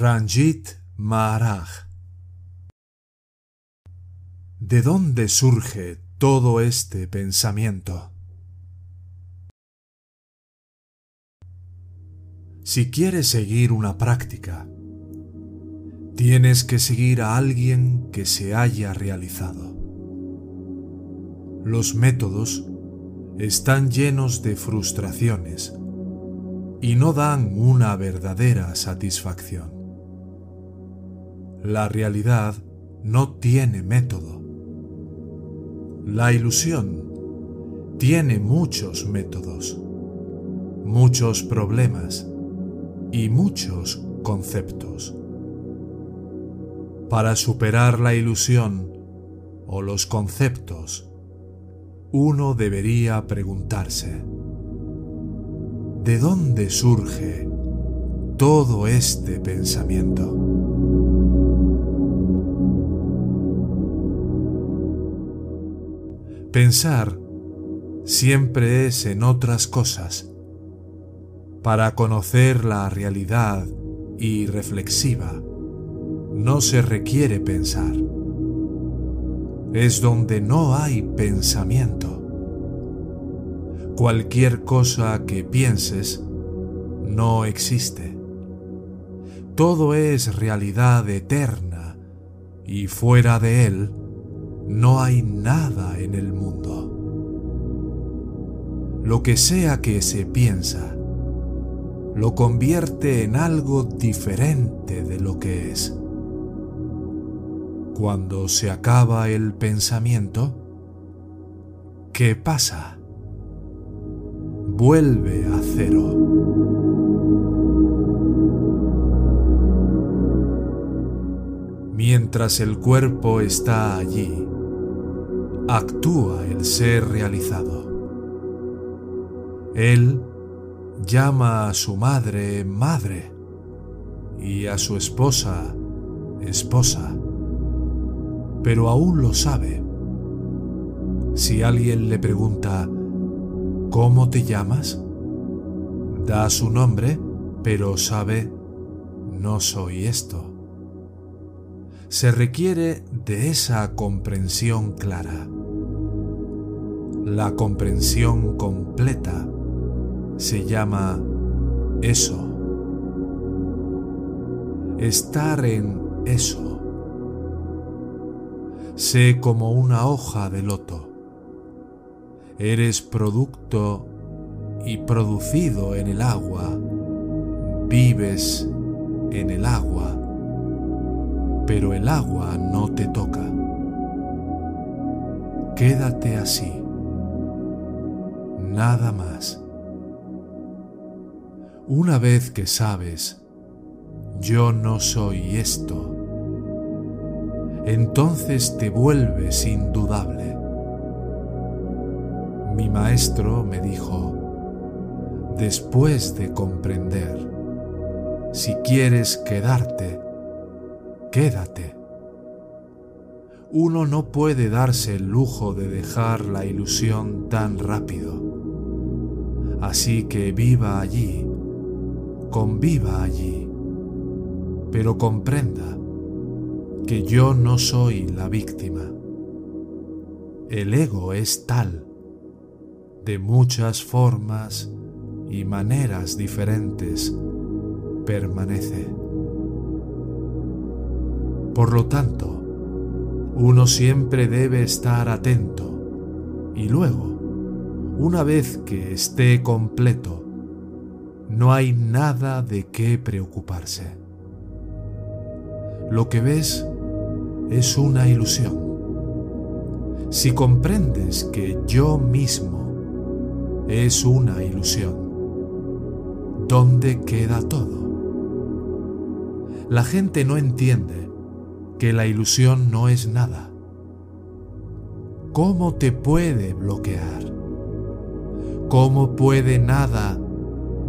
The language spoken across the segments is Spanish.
Ranjit Maharaj ¿De dónde surge todo este pensamiento? Si quieres seguir una práctica, tienes que seguir a alguien que se haya realizado. Los métodos están llenos de frustraciones y no dan una verdadera satisfacción. La realidad no tiene método. La ilusión tiene muchos métodos, muchos problemas y muchos conceptos. Para superar la ilusión o los conceptos, uno debería preguntarse, ¿de dónde surge todo este pensamiento? Pensar siempre es en otras cosas. Para conocer la realidad y reflexiva, no se requiere pensar. Es donde no hay pensamiento. Cualquier cosa que pienses no existe. Todo es realidad eterna y fuera de él no hay nada en el mundo. Lo que sea que se piensa, lo convierte en algo diferente de lo que es. Cuando se acaba el pensamiento, ¿qué pasa? Vuelve a cero. Mientras el cuerpo está allí, actúa el ser realizado. Él llama a su madre madre y a su esposa esposa, pero aún lo sabe. Si alguien le pregunta, ¿cómo te llamas? Da su nombre, pero sabe, no soy esto se requiere de esa comprensión clara. La comprensión completa se llama eso. Estar en eso. Sé como una hoja de loto. Eres producto y producido en el agua. Vives en el agua pero el agua no te toca. Quédate así, nada más. Una vez que sabes, yo no soy esto, entonces te vuelves indudable. Mi maestro me dijo, después de comprender, si quieres quedarte, quédate. Uno no puede darse el lujo de dejar la ilusión tan rápido. Así que viva allí, conviva allí, pero comprenda que yo no soy la víctima. El ego es tal, de muchas formas y maneras diferentes permanece. Por lo tanto, uno siempre debe estar atento y luego, una vez que esté completo, no hay nada de qué preocuparse. Lo que ves es una ilusión. Si comprendes que yo mismo es una ilusión, ¿dónde queda todo? La gente no entiende que la ilusión no es nada. ¿Cómo te puede bloquear? ¿Cómo puede nada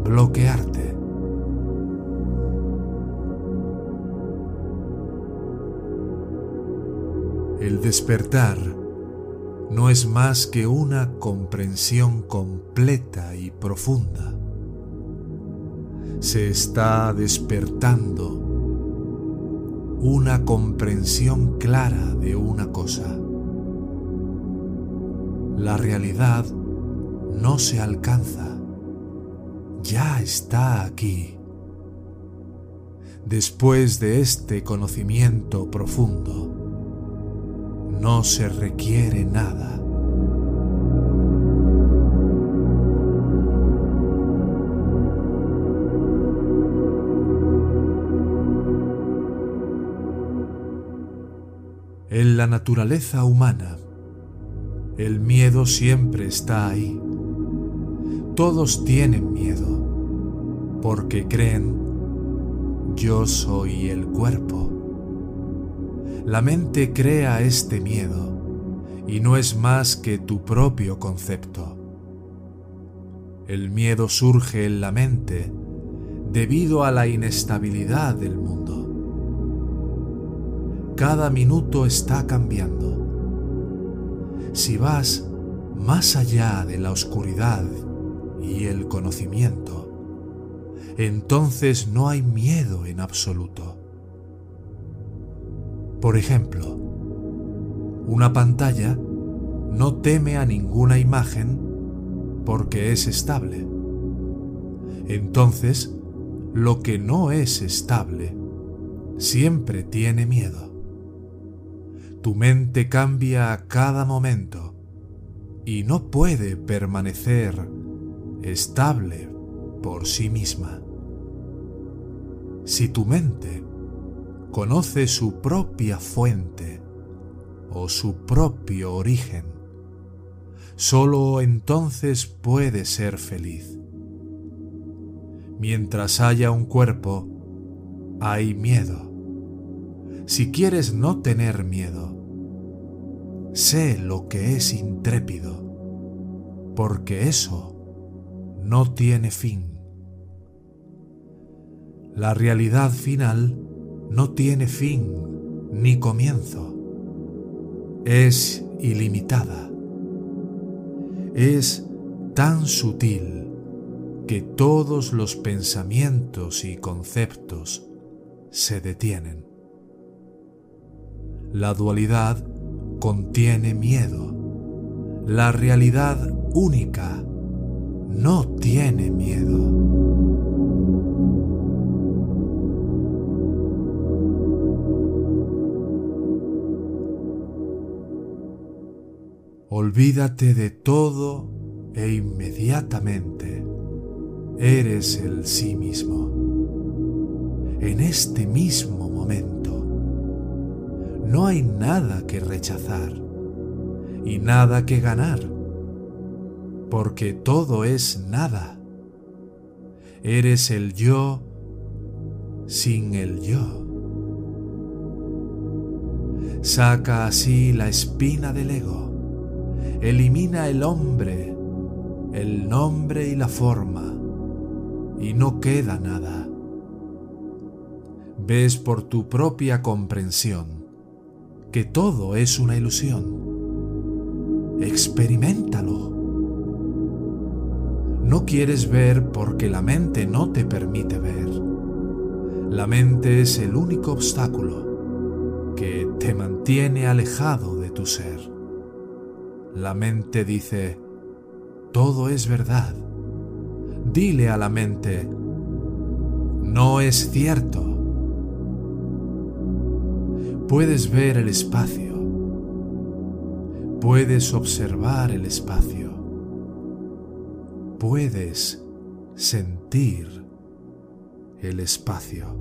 bloquearte? El despertar no es más que una comprensión completa y profunda. Se está despertando una comprensión clara de una cosa. La realidad no se alcanza, ya está aquí. Después de este conocimiento profundo, no se requiere nada. En la naturaleza humana, el miedo siempre está ahí. Todos tienen miedo porque creen yo soy el cuerpo. La mente crea este miedo y no es más que tu propio concepto. El miedo surge en la mente debido a la inestabilidad del mundo cada minuto está cambiando. Si vas más allá de la oscuridad y el conocimiento, entonces no hay miedo en absoluto. Por ejemplo, una pantalla no teme a ninguna imagen porque es estable. Entonces, lo que no es estable siempre tiene miedo. Tu mente cambia a cada momento y no puede permanecer estable por sí misma. Si tu mente conoce su propia fuente o su propio origen, solo entonces puede ser feliz. Mientras haya un cuerpo, hay miedo si quieres no tener miedo, sé lo que es intrépido, porque eso no tiene fin. La realidad final no tiene fin ni comienzo. Es ilimitada. Es tan sutil que todos los pensamientos y conceptos se detienen. La dualidad contiene miedo. La realidad única no tiene miedo. Olvídate de todo e inmediatamente eres el sí mismo. En este mismo momento no hay nada que rechazar y nada que ganar, porque todo es nada. Eres el yo sin el yo. Saca así la espina del ego, elimina el hombre, el nombre y la forma, y no queda nada. Ves por tu propia comprensión que todo es una ilusión. Experimentalo. No quieres ver porque la mente no te permite ver. La mente es el único obstáculo que te mantiene alejado de tu ser. La mente dice, todo es verdad, Dile a la mente, no es cierto. Puedes ver el espacio. Puedes observar el espacio. Puedes sentir el espacio.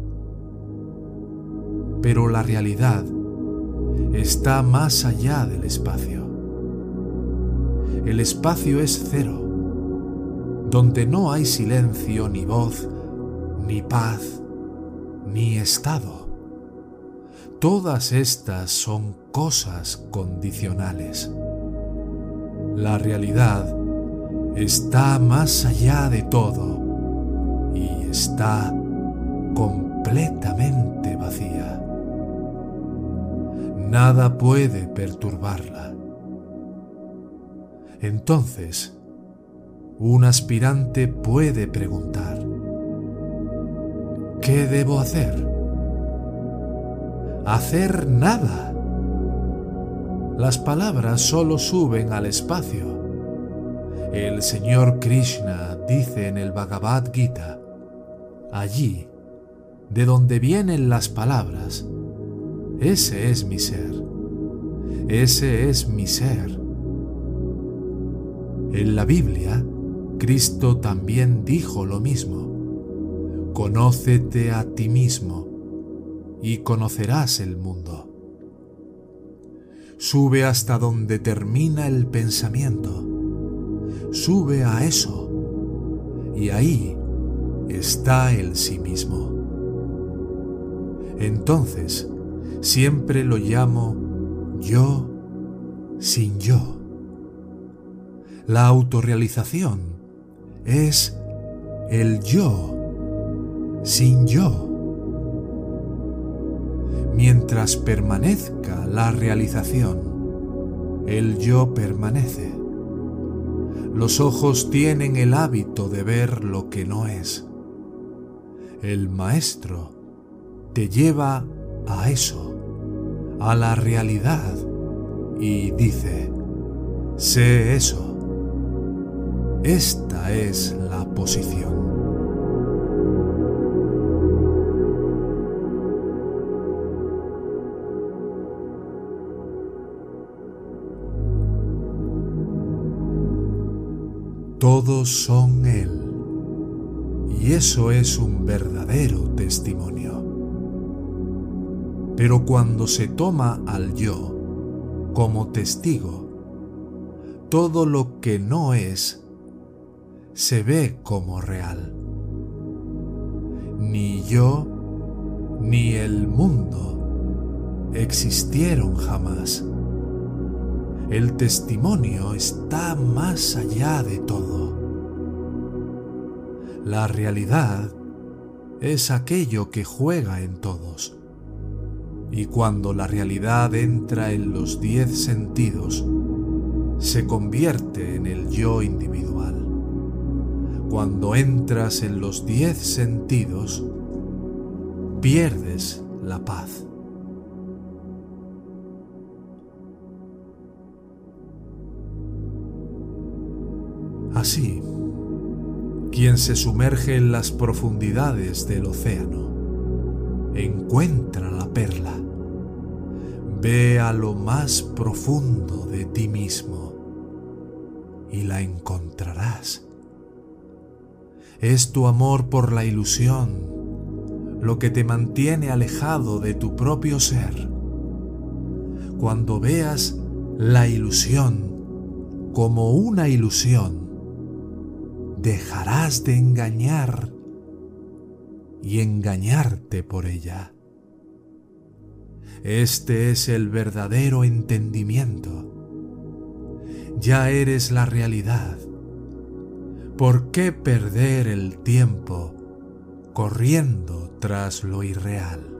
Pero la realidad está más allá del espacio. El espacio es cero, donde no hay silencio, ni voz, ni paz, ni estado. Todas estas son cosas condicionales. La realidad está más allá de todo y está completamente vacía. Nada puede perturbarla. Entonces, un aspirante puede preguntar, ¿qué debo hacer? Hacer nada. Las palabras solo suben al espacio. El Señor Krishna dice en el Bhagavad Gita, allí, de donde vienen las palabras, ese es mi ser, ese es mi ser. En la Biblia, Cristo también dijo lo mismo, conócete a ti mismo y conocerás el mundo. Sube hasta donde termina el pensamiento. Sube a eso. Y ahí está el sí mismo. Entonces, siempre lo llamo yo sin yo. La autorrealización es el yo sin yo. Mientras permanezca la realización, el yo permanece. Los ojos tienen el hábito de ver lo que no es. El maestro te lleva a eso, a la realidad, y dice, sé eso. Esta es la posición. Todos son Él. Y eso es un verdadero testimonio. Pero cuando se toma al yo como testigo, todo lo que no es se ve como real. Ni yo ni el mundo existieron jamás. El testimonio está más allá de todo. La realidad es aquello que juega en todos. Y cuando la realidad entra en los diez sentidos, se convierte en el yo individual. Cuando entras en los diez sentidos, pierdes la paz. Así, quien se sumerge en las profundidades del océano encuentra la perla. Ve a lo más profundo de ti mismo y la encontrarás. Es tu amor por la ilusión lo que te mantiene alejado de tu propio ser. Cuando veas la ilusión como una ilusión, dejarás de engañar y engañarte por ella. Este es el verdadero entendimiento. Ya eres la realidad. ¿Por qué perder el tiempo corriendo tras lo irreal?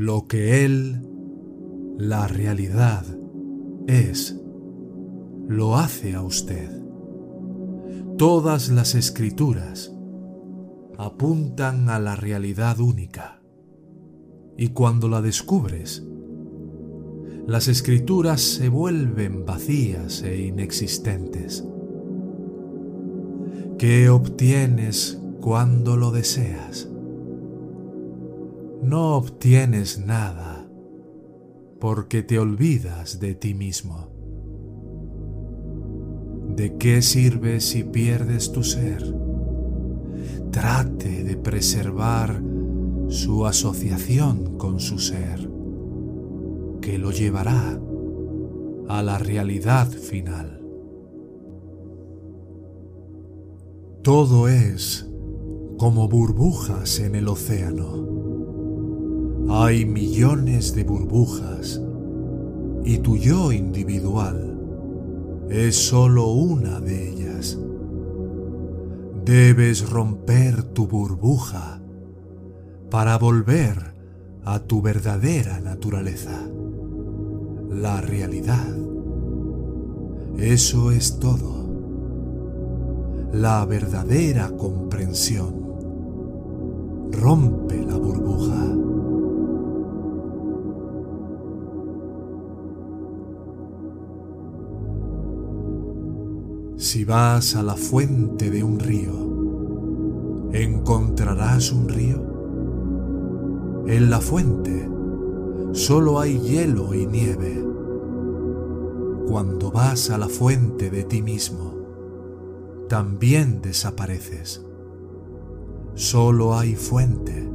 Lo que Él, la realidad, es, lo hace a usted. Todas las escrituras apuntan a la realidad única Y cuando la descubres, las escrituras se vuelven vacías e inexistentes. ¿Qué obtienes cuando lo deseas? No obtienes nada porque te olvidas de ti mismo. ¿De qué sirve si pierdes tu ser? Trate de preservar su asociación con su ser, que lo llevará a la realidad final. Todo es como burbujas en el océano. Hay millones de burbujas y tu yo individual es solo una de ellas. Debes romper tu burbuja para volver a tu verdadera naturaleza, la realidad. Eso es todo. La verdadera comprensión rompe la burbuja. Si vas a la fuente de un río, ¿encontrarás un río? En la fuente solo hay hielo y nieve. Cuando vas a la fuente de ti mismo, también desapareces. Solo hay fuente.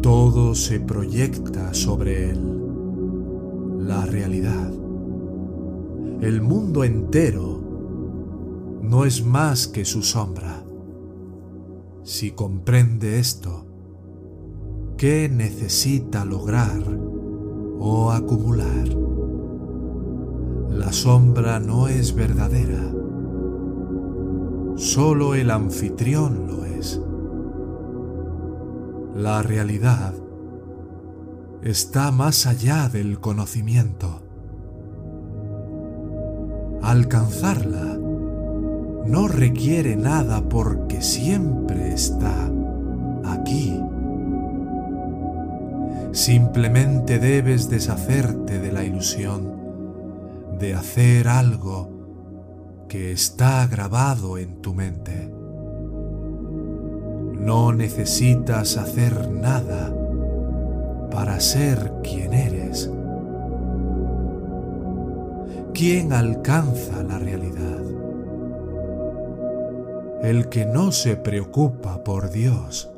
Todo se proyecta sobre él. La realidad. El mundo entero no es más que su sombra. Si comprende esto, ¿qué necesita lograr o acumular? La sombra no es verdadera, solo el anfitrión lo es. La realidad está más allá del conocimiento. Alcanzarla no requiere nada porque siempre está aquí. Simplemente debes deshacerte de la ilusión de hacer algo que está grabado en tu mente. No necesitas hacer nada para ser quien eres. ¿Quién alcanza la realidad? el que no se preocupa por Dios,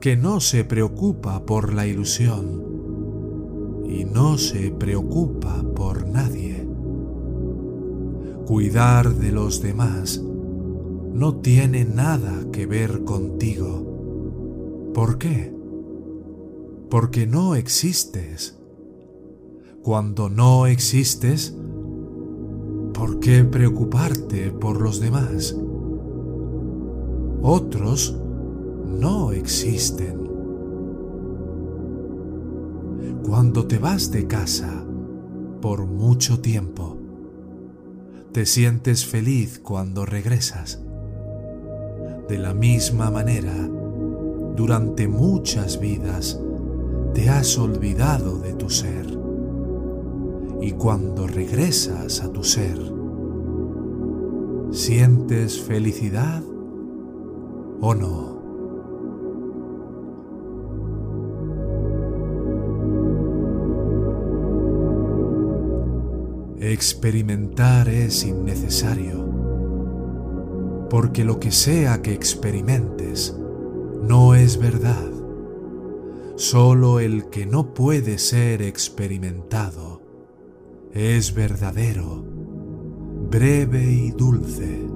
que no se preocupa por la ilusión y no se preocupa por nadie. Cuidar de los demás no tiene nada que ver contigo. ¿Por qué? Porque no existes. Cuando no existes, ¿Por qué preocuparte por los demás? Otros no existen. Cuando te vas de casa por mucho tiempo, te sientes feliz cuando regresas. De la misma manera, durante muchas vidas te has olvidado de tu ser y cuando regresas a tu ser, ¿sientes felicidad o no? Experimentar es innecesario, porque lo que sea que experimentes no es verdad. Solo el que no puede ser experimentado es verdadero, breve y dulce.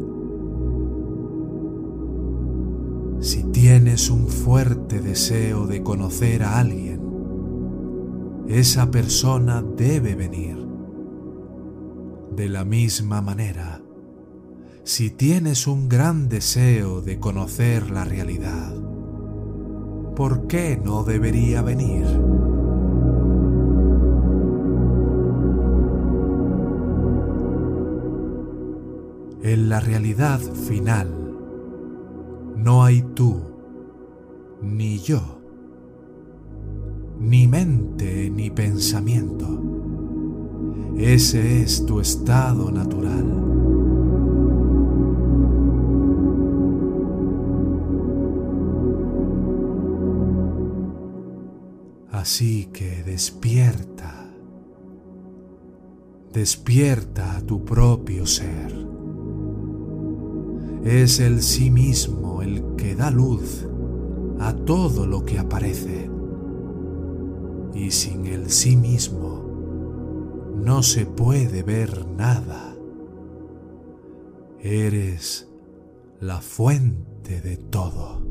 Si tienes un fuerte deseo de conocer a alguien, esa persona debe venir. De la misma manera, si tienes un gran deseo de conocer la realidad, ¿por qué no debería venir? La realidad final no hay tú ni yo, ni mente ni pensamiento. Ese es tu estado natural. Así que despierta, despierta a tu propio ser. Es el sí mismo el que da luz a todo lo que aparece. Y sin el sí mismo no se puede ver nada. Eres la fuente de todo.